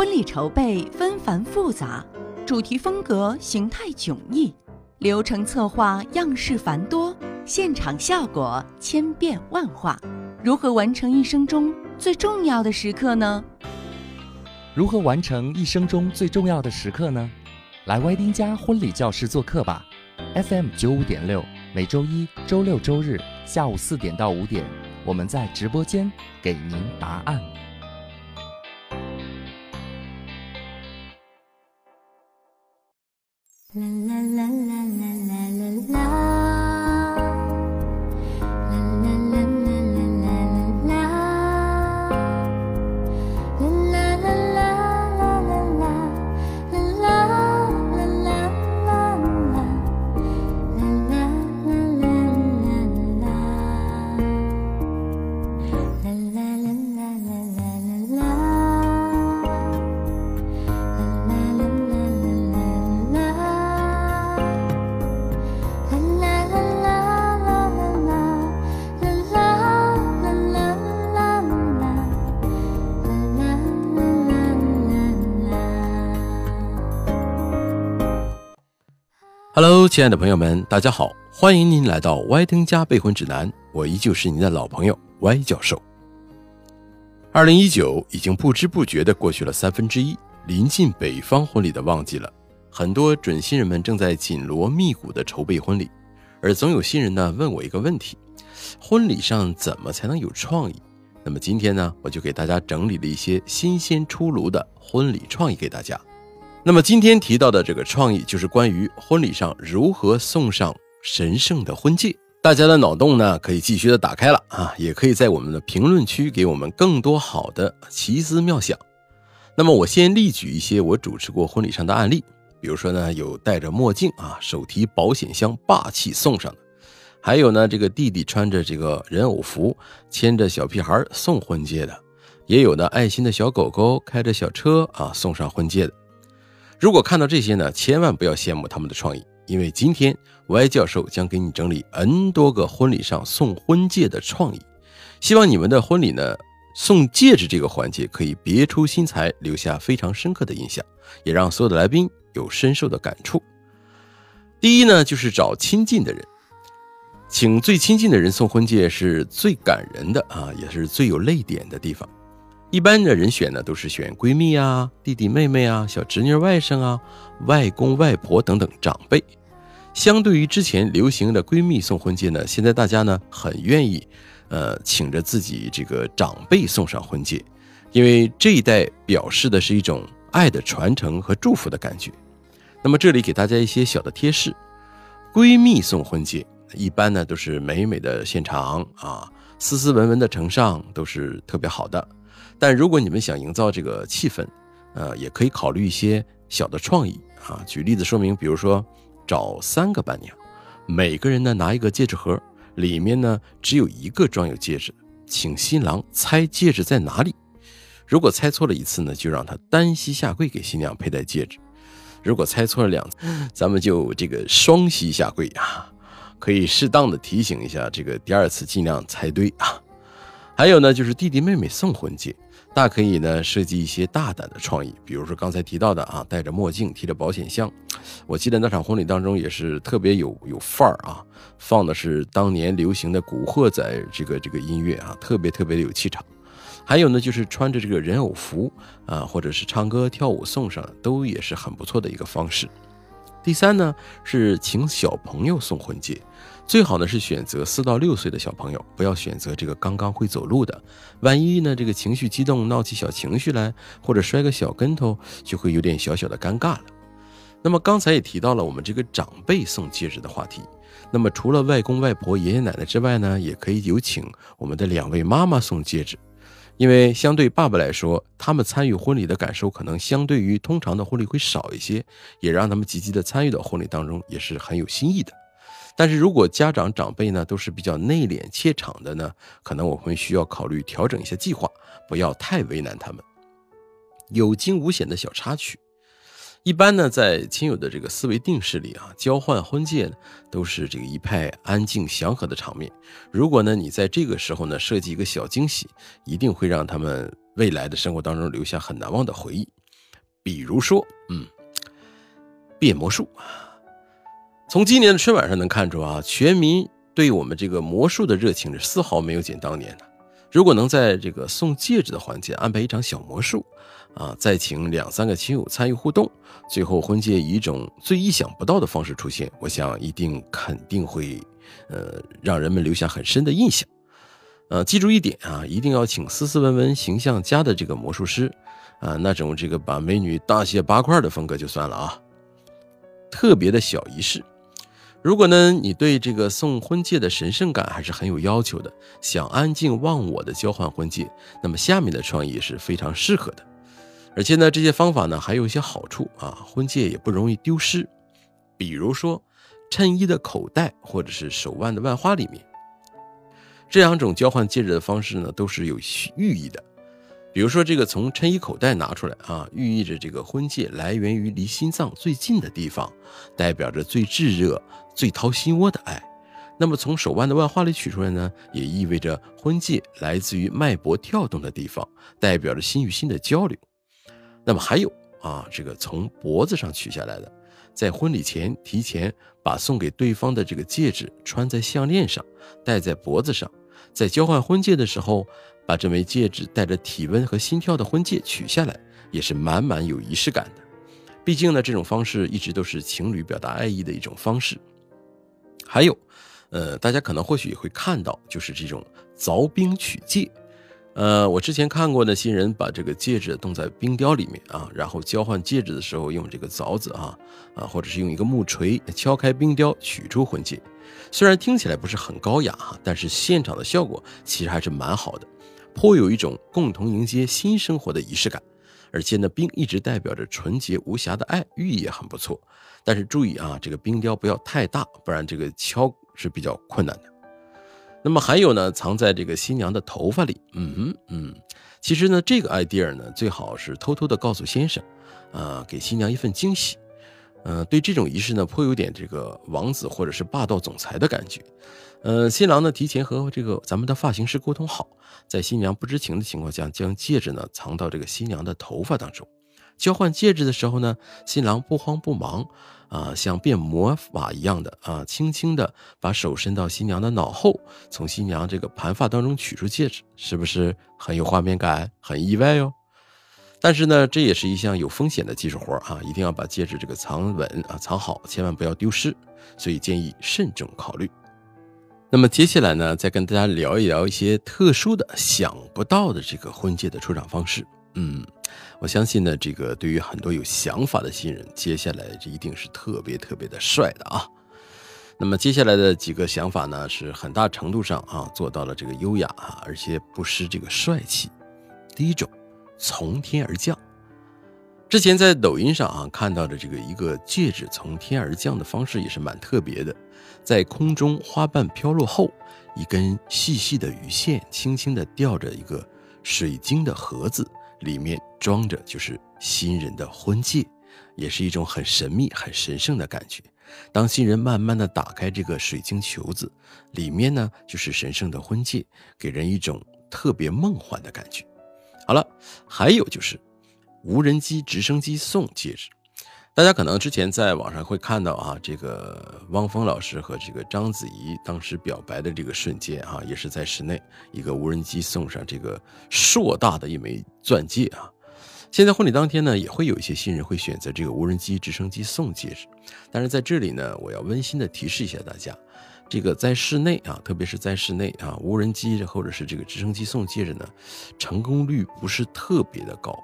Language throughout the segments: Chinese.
婚礼筹备纷繁复杂，主题风格形态迥异，流程策划样式繁多，现场效果千变万化。如何完成一生中最重要的时刻呢？如何完成一生中最重要的时刻呢？来歪丁家婚礼教室做客吧，FM 九五点六，每周一、周六、周日下午四点到五点，我们在直播间给您答案。Hello，亲爱的朋友们，大家好，欢迎您来到歪灯家备婚指南，我依旧是您的老朋友歪教授。二零一九已经不知不觉的过去了三分之一，临近北方婚礼的旺季了，很多准新人们正在紧锣密鼓的筹备婚礼，而总有新人呢问我一个问题：婚礼上怎么才能有创意？那么今天呢，我就给大家整理了一些新鲜出炉的婚礼创意给大家。那么今天提到的这个创意，就是关于婚礼上如何送上神圣的婚戒。大家的脑洞呢，可以继续的打开了啊，也可以在我们的评论区给我们更多好的奇思妙想。那么我先例举一些我主持过婚礼上的案例，比如说呢，有戴着墨镜啊，手提保险箱霸气送上的，还有呢，这个弟弟穿着这个人偶服牵着小屁孩送婚戒的，也有呢爱心的小狗狗开着小车啊送上婚戒的。如果看到这些呢，千万不要羡慕他们的创意，因为今天 Y 教授将给你整理 N 多个婚礼上送婚戒的创意，希望你们的婚礼呢送戒指这个环节可以别出心裁，留下非常深刻的印象，也让所有的来宾有深受的感触。第一呢，就是找亲近的人，请最亲近的人送婚戒是最感人的啊，也是最有泪点的地方。一般的人选呢，都是选闺蜜啊、弟弟妹妹啊、小侄女外甥啊、外公外婆等等长辈。相对于之前流行的闺蜜送婚戒呢，现在大家呢很愿意，呃，请着自己这个长辈送上婚戒，因为这一代表示的是一种爱的传承和祝福的感觉。那么这里给大家一些小的贴士：闺蜜送婚戒，一般呢都是美美的现场啊，斯斯文文的呈上都是特别好的。但如果你们想营造这个气氛，呃，也可以考虑一些小的创意啊。举例子说明，比如说找三个伴娘，每个人呢拿一个戒指盒，里面呢只有一个装有戒指，请新郎猜戒指在哪里。如果猜错了一次呢，就让他单膝下跪给新娘佩戴戒指；如果猜错了两次，咱们就这个双膝下跪啊，可以适当的提醒一下，这个第二次尽量猜对啊。还有呢，就是弟弟妹妹送婚戒。大可以呢设计一些大胆的创意，比如说刚才提到的啊，戴着墨镜提着保险箱。我记得那场婚礼当中也是特别有有范儿啊，放的是当年流行的古惑仔这个这个音乐啊，特别特别的有气场。还有呢，就是穿着这个人偶服啊，或者是唱歌跳舞送上，都也是很不错的一个方式。第三呢，是请小朋友送婚戒。最好呢是选择四到六岁的小朋友，不要选择这个刚刚会走路的。万一呢这个情绪激动，闹起小情绪来，或者摔个小跟头，就会有点小小的尴尬了。那么刚才也提到了我们这个长辈送戒指的话题。那么除了外公外婆、爷爷奶奶之外呢，也可以有请我们的两位妈妈送戒指，因为相对爸爸来说，他们参与婚礼的感受可能相对于通常的婚礼会少一些，也让他们积极的参与到婚礼当中，也是很有新意的。但是如果家长长辈呢都是比较内敛怯场的呢，可能我们需要考虑调整一下计划，不要太为难他们。有惊无险的小插曲，一般呢在亲友的这个思维定式里啊，交换婚戒呢都是这个一派安静祥和的场面。如果呢你在这个时候呢设计一个小惊喜，一定会让他们未来的生活当中留下很难忘的回忆。比如说，嗯，变魔术啊。从今年的春晚上能看出啊，全民对我们这个魔术的热情是丝毫没有减当年的。如果能在这个送戒指的环节安排一场小魔术，啊，再请两三个亲友参与互动，最后婚戒以一种最意想不到的方式出现，我想一定肯定会，呃，让人们留下很深的印象。呃，记住一点啊，一定要请斯斯文文、形象佳的这个魔术师，啊，那种这个把美女大卸八块的风格就算了啊。特别的小仪式。如果呢，你对这个送婚戒的神圣感还是很有要求的，想安静忘我的交换婚戒，那么下面的创意是非常适合的。而且呢，这些方法呢还有一些好处啊，婚戒也不容易丢失。比如说，衬衣的口袋或者是手腕的腕花里面，这两种交换戒指的方式呢都是有寓意的。比如说，这个从衬衣口袋拿出来啊，寓意着这个婚戒来源于离心脏最近的地方，代表着最炙热、最掏心窝的爱。那么从手腕的腕花里取出来呢，也意味着婚戒来自于脉搏跳动的地方，代表着心与心的交流。那么还有啊，这个从脖子上取下来的，在婚礼前提前把送给对方的这个戒指穿在项链上，戴在脖子上，在交换婚戒的时候。把这枚戒指带着体温和心跳的婚戒取下来，也是满满有仪式感的。毕竟呢，这种方式一直都是情侣表达爱意的一种方式。还有，呃，大家可能或许也会看到，就是这种凿冰取戒。呃，我之前看过呢，新人把这个戒指冻在冰雕里面啊，然后交换戒指的时候用这个凿子啊啊，或者是用一个木锤敲开冰雕取出婚戒。虽然听起来不是很高雅哈，但是现场的效果其实还是蛮好的。颇有一种共同迎接新生活的仪式感，而且呢，冰一直代表着纯洁无瑕的爱，寓意也很不错。但是注意啊，这个冰雕不要太大，不然这个敲是比较困难的。那么还有呢，藏在这个新娘的头发里，嗯嗯，其实呢，这个 idea 呢，最好是偷偷的告诉先生，啊，给新娘一份惊喜。嗯，对这种仪式呢，颇有点这个王子或者是霸道总裁的感觉。呃，新郎呢提前和这个咱们的发型师沟通好，在新娘不知情的情况下，将戒指呢藏到这个新娘的头发当中。交换戒指的时候呢，新郎不慌不忙，啊，像变魔法一样的啊，轻轻的把手伸到新娘的脑后，从新娘这个盘发当中取出戒指，是不是很有画面感，很意外哟？但是呢，这也是一项有风险的技术活啊，一定要把戒指这个藏稳啊，藏好，千万不要丢失，所以建议慎重考虑。那么接下来呢，再跟大家聊一聊一些特殊的、想不到的这个婚戒的出场方式。嗯，我相信呢，这个对于很多有想法的新人，接下来这一定是特别特别的帅的啊。那么接下来的几个想法呢，是很大程度上啊做到了这个优雅啊，而且不失这个帅气。第一种，从天而降。之前在抖音上啊看到的这个一个戒指从天而降的方式也是蛮特别的，在空中花瓣飘落后，一根细细的鱼线轻轻地吊着一个水晶的盒子，里面装着就是新人的婚戒，也是一种很神秘、很神圣的感觉。当新人慢慢的打开这个水晶球子，里面呢就是神圣的婚戒，给人一种特别梦幻的感觉。好了，还有就是。无人机、直升机送戒指，大家可能之前在网上会看到啊，这个汪峰老师和这个章子怡当时表白的这个瞬间啊，也是在室内，一个无人机送上这个硕大的一枚钻戒啊。现在婚礼当天呢，也会有一些新人会选择这个无人机、直升机送戒指，但是在这里呢，我要温馨的提示一下大家，这个在室内啊，特别是在室内啊，无人机或者是这个直升机送戒指呢，成功率不是特别的高。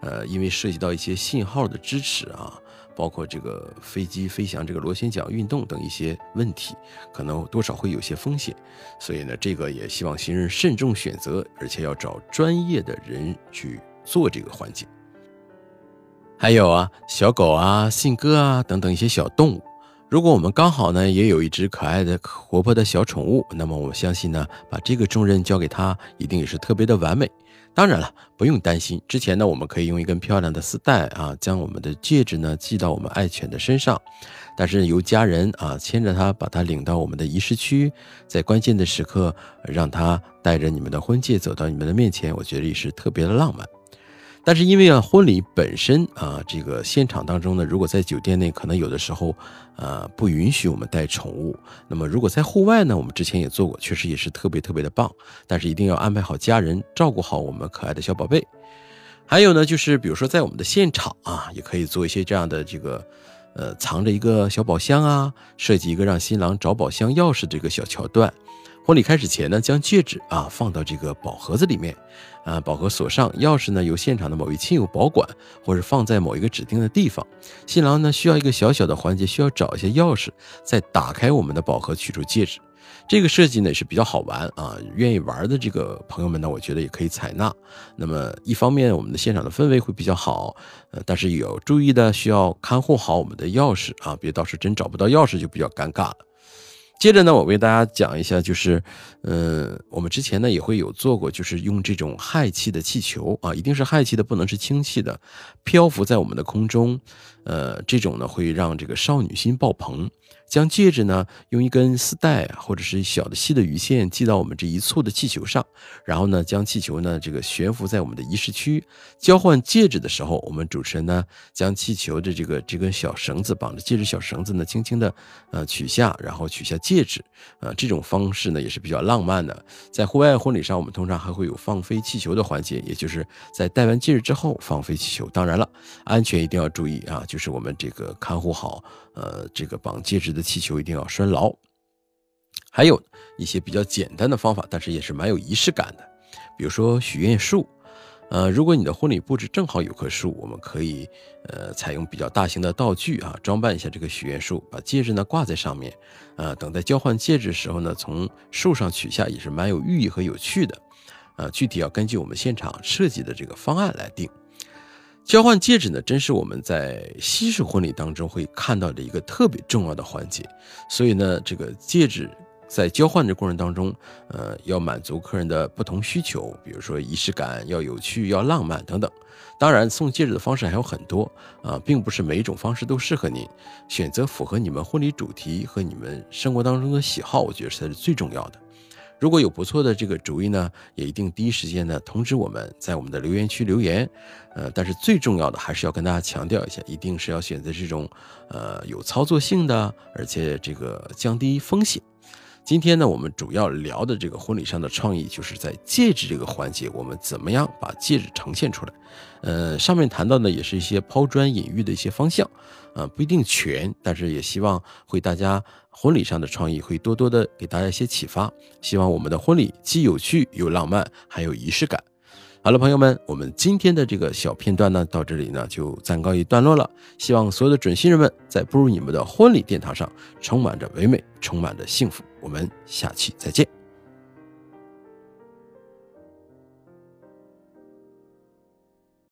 呃，因为涉及到一些信号的支持啊，包括这个飞机飞翔、这个螺旋桨运动等一些问题，可能多少会有些风险，所以呢，这个也希望行人慎重选择，而且要找专业的人去做这个环节。还有啊，小狗啊、信鸽啊等等一些小动物，如果我们刚好呢也有一只可爱的、活泼的小宠物，那么我相信呢，把这个重任交给他，一定也是特别的完美。当然了，不用担心。之前呢，我们可以用一根漂亮的丝带啊，将我们的戒指呢系到我们爱犬的身上。但是由家人啊牵着它，把它领到我们的仪式区，在关键的时刻，让它带着你们的婚戒走到你们的面前，我觉得也是特别的浪漫。但是因为啊，婚礼本身啊，这个现场当中呢，如果在酒店内，可能有的时候，呃，不允许我们带宠物。那么如果在户外呢，我们之前也做过，确实也是特别特别的棒。但是一定要安排好家人，照顾好我们可爱的小宝贝。还有呢，就是比如说在我们的现场啊，也可以做一些这样的这个，呃，藏着一个小宝箱啊，设计一个让新郎找宝箱钥匙这个小桥段。婚礼开始前呢，将戒指啊放到这个宝盒子里面，啊，宝盒锁上，钥匙呢由现场的某位亲友保管，或者放在某一个指定的地方。新郎呢需要一个小小的环节，需要找一些钥匙，再打开我们的宝盒，取出戒指。这个设计呢也是比较好玩啊，愿意玩的这个朋友们呢，我觉得也可以采纳。那么一方面，我们的现场的氛围会比较好，呃，但是有注意的需要看护好我们的钥匙啊，别到时真找不到钥匙就比较尴尬了。接着呢，我为大家讲一下，就是，呃，我们之前呢也会有做过，就是用这种氦气的气球啊，一定是氦气的，不能是氢气的，漂浮在我们的空中，呃，这种呢会让这个少女心爆棚。将戒指呢用一根丝带或者是小的细的鱼线系到我们这一簇的气球上，然后呢将气球呢这个悬浮在我们的仪式区。交换戒指的时候，我们主持人呢将气球的这个这根小绳子绑着戒指小绳子呢轻轻的呃取下，然后取下戒指。呃，这种方式呢也是比较浪漫的。在户外婚礼上，我们通常还会有放飞气球的环节，也就是在戴完戒指之后放飞气球。当然了，安全一定要注意啊，就是我们这个看护好。呃，这个绑戒指的气球一定要拴牢，还有一些比较简单的方法，但是也是蛮有仪式感的。比如说许愿树，呃，如果你的婚礼布置正好有棵树，我们可以呃采用比较大型的道具啊，装扮一下这个许愿树，把戒指呢挂在上面，呃，等待交换戒指的时候呢，从树上取下，也是蛮有寓意和有趣的。呃，具体要根据我们现场设计的这个方案来定。交换戒指呢，真是我们在西式婚礼当中会看到的一个特别重要的环节。所以呢，这个戒指在交换的过程当中，呃，要满足客人的不同需求，比如说仪式感要有趣、要浪漫等等。当然，送戒指的方式还有很多啊，并不是每一种方式都适合您。选择符合你们婚礼主题和你们生活当中的喜好，我觉得才是最重要的。如果有不错的这个主意呢，也一定第一时间呢通知我们，在我们的留言区留言。呃，但是最重要的还是要跟大家强调一下，一定是要选择这种呃有操作性的，而且这个降低风险。今天呢，我们主要聊的这个婚礼上的创意，就是在戒指这个环节，我们怎么样把戒指呈现出来？呃，上面谈到的也是一些抛砖引玉的一些方向，啊，不一定全，但是也希望会大家婚礼上的创意会多多的给大家一些启发。希望我们的婚礼既有趣又浪漫，还有仪式感。好了，朋友们，我们今天的这个小片段呢，到这里呢就暂告一段落了。希望所有的准新人们在步入你们的婚礼殿堂上，充满着唯美，充满着幸福。我们下期再见。